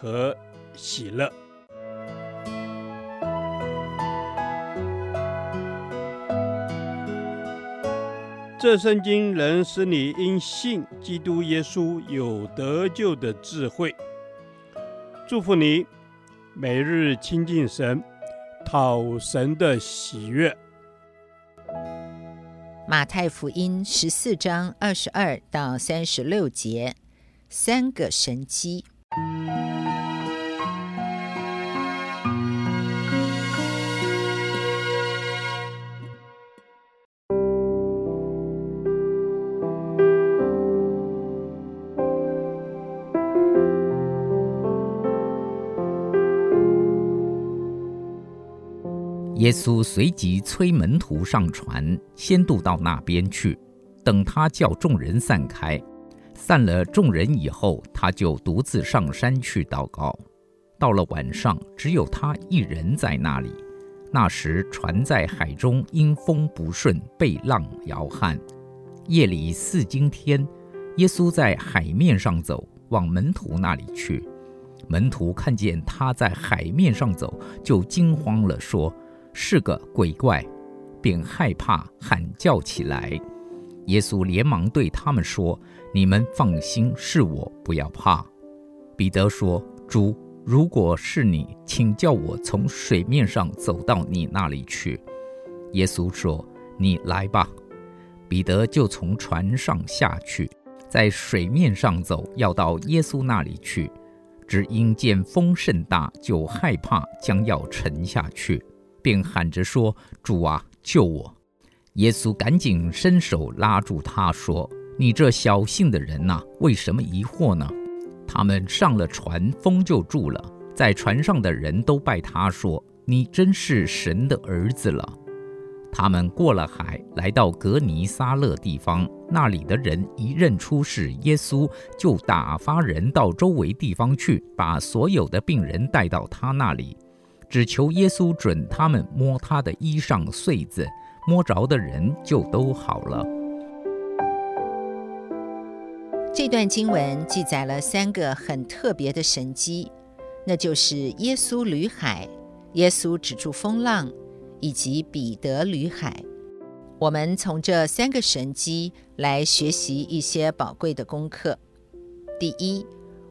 和喜乐。这圣经能使你因信基督耶稣有得救的智慧。祝福你，每日亲近神，讨神的喜悦。马太福音十四章二十二到三十六节，三个神迹。耶稣随即催门徒上船，先渡到那边去。等他叫众人散开，散了众人以后，他就独自上山去祷告。到了晚上，只有他一人在那里。那时船在海中，因风不顺，被浪摇撼。夜里四更天，耶稣在海面上走，往门徒那里去。门徒看见他在海面上走，就惊慌了，说。是个鬼怪，便害怕喊叫起来。耶稣连忙对他们说：“你们放心，是我，不要怕。”彼得说：“主，如果是你，请叫我从水面上走到你那里去。”耶稣说：“你来吧。”彼得就从船上下去，在水面上走，要到耶稣那里去，只因见风甚大，就害怕，将要沉下去。便喊着说：“主啊，救我！”耶稣赶紧伸手拉住他，说：“你这小信的人呐，为什么疑惑呢？”他们上了船，风就住了。在船上的人都拜他说：“你真是神的儿子了。”他们过了海，来到革尼撒勒地方，那里的人一认出是耶稣，就打发人到周围地方去，把所有的病人带到他那里。只求耶稣准他们摸他的衣裳穗子，摸着的人就都好了。这段经文记载了三个很特别的神迹，那就是耶稣旅海、耶稣止住风浪，以及彼得旅海。我们从这三个神迹来学习一些宝贵的功课。第一，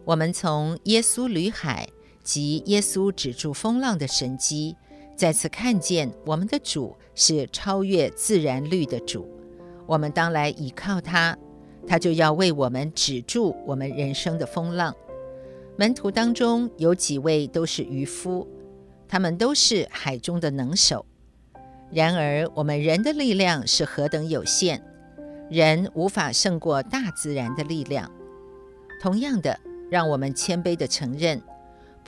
我们从耶稣旅海。及耶稣止住风浪的神迹，再次看见我们的主是超越自然律的主，我们当来倚靠他，他就要为我们止住我们人生的风浪。门徒当中有几位都是渔夫，他们都是海中的能手。然而，我们人的力量是何等有限，人无法胜过大自然的力量。同样的，让我们谦卑地承认。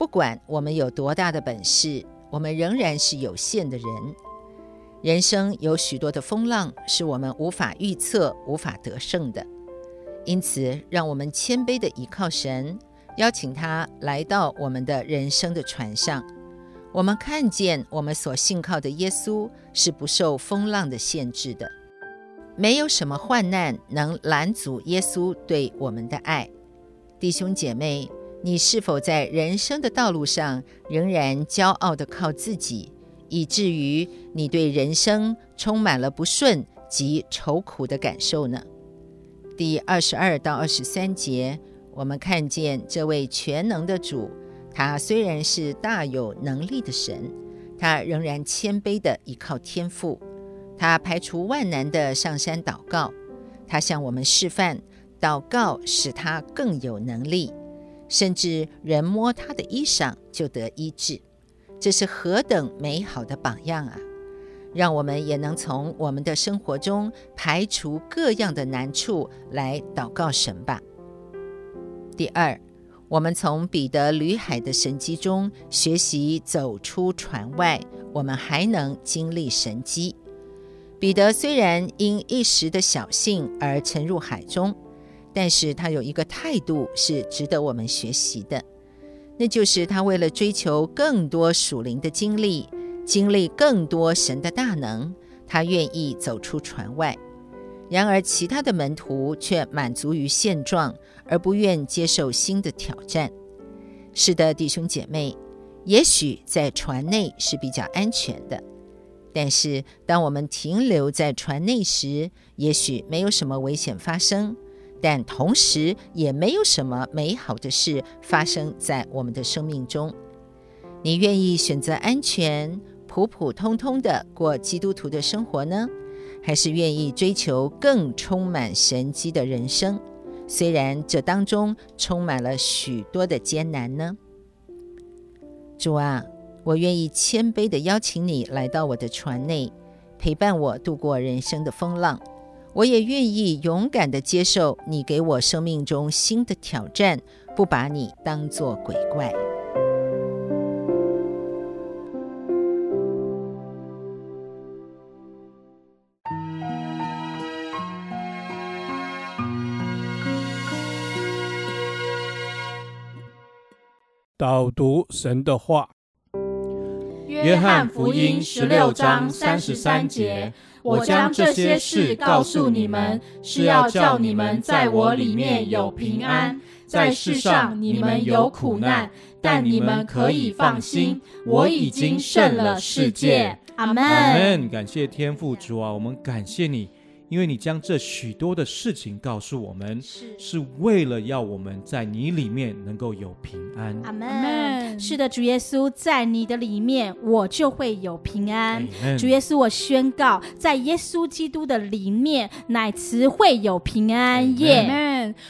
不管我们有多大的本事，我们仍然是有限的人。人生有许多的风浪，是我们无法预测、无法得胜的。因此，让我们谦卑地倚靠神，邀请他来到我们的人生的船上。我们看见我们所信靠的耶稣是不受风浪的限制的，没有什么患难能拦阻耶稣对我们的爱。弟兄姐妹。你是否在人生的道路上仍然骄傲地靠自己，以至于你对人生充满了不顺及愁苦的感受呢？第二十二到二十三节，我们看见这位全能的主，他虽然是大有能力的神，他仍然谦卑地依靠天赋，他排除万难地上山祷告，他向我们示范祷告使他更有能力。甚至人摸他的衣裳就得医治，这是何等美好的榜样啊！让我们也能从我们的生活中排除各样的难处来祷告神吧。第二，我们从彼得吕海的神迹中学习走出船外，我们还能经历神迹。彼得虽然因一时的小信而沉入海中，但是他有一个态度是值得我们学习的，那就是他为了追求更多属灵的经历，经历更多神的大能，他愿意走出船外。然而，其他的门徒却满足于现状，而不愿接受新的挑战。是的，弟兄姐妹，也许在船内是比较安全的，但是当我们停留在船内时，也许没有什么危险发生，但同时也没有什么美好的事发生在我们的生命中。你愿意选择安全、普普通通的过基督徒的生活呢？还是愿意追求更充满神迹的人生，虽然这当中充满了许多的艰难呢？主啊，我愿意谦卑地邀请你来到我的船内，陪伴我度过人生的风浪。我也愿意勇敢地接受你给我生命中新的挑战，不把你当作鬼怪。导读神的话，约翰福音十六章三十三节：我将这些事告诉你们，是要叫你们在我里面有平安。在世上你们有苦难，但你们可以放心，我已经胜了世界。阿门。阿门。感谢天父主啊，我们感谢你。因为你将这许多的事情告诉我们，是是为了要我们在你里面能够有平安。阿门。是的，主耶稣，在你的里面，我就会有平安。主耶稣，我宣告，在耶稣基督的里面，乃慈会有平安。耶。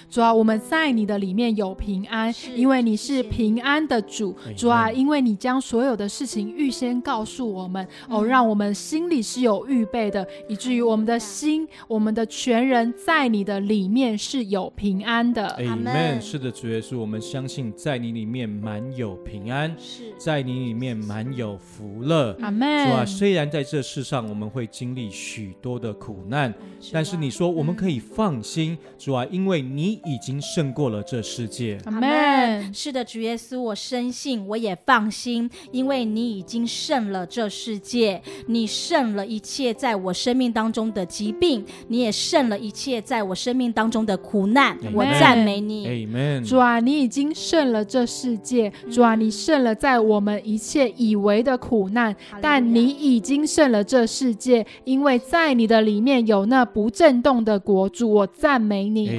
主啊，我们在你的里面有平安，因为你是平安的主。主啊，因为你将所有的事情预先告诉我们，哦，让我们心里是有预备的，以至于我们的心。我们的全人在你的里面是有平安的。阿门。是的，主耶稣，我们相信在你里面满有平安，是在你里面满有福乐。阿门。主啊，虽然在这世上我们会经历许多的苦难，但是你说我们可以放心，主啊，因为你已经胜过了这世界。阿门。是的，主耶稣，我深信，我也放心，因为你已经胜了这世界，你胜了一切在我生命当中的疾病。你也胜了一切在我生命当中的苦难，Amen. 我赞美你。Amen. 主啊，你已经胜了这世界，主啊，你胜了在我们一切以为的苦难，但你已经胜了这世界，因为在你的里面有那不震动的国。主，我赞美你。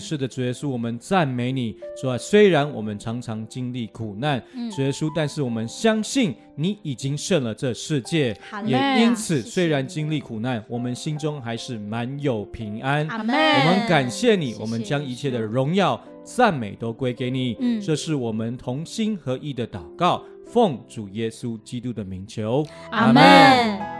是的，主耶稣，我们赞美你。主啊，虽然我们常常经历苦难，嗯、主耶稣，但是我们相信。你已经胜了这世界，也因此，虽然经历苦难，我们心中还是满有平安。我们感谢你，我们将一切的荣耀、赞美都归给你。嗯这是我们同心合意的祷告，奉主耶稣基督的名求。阿门。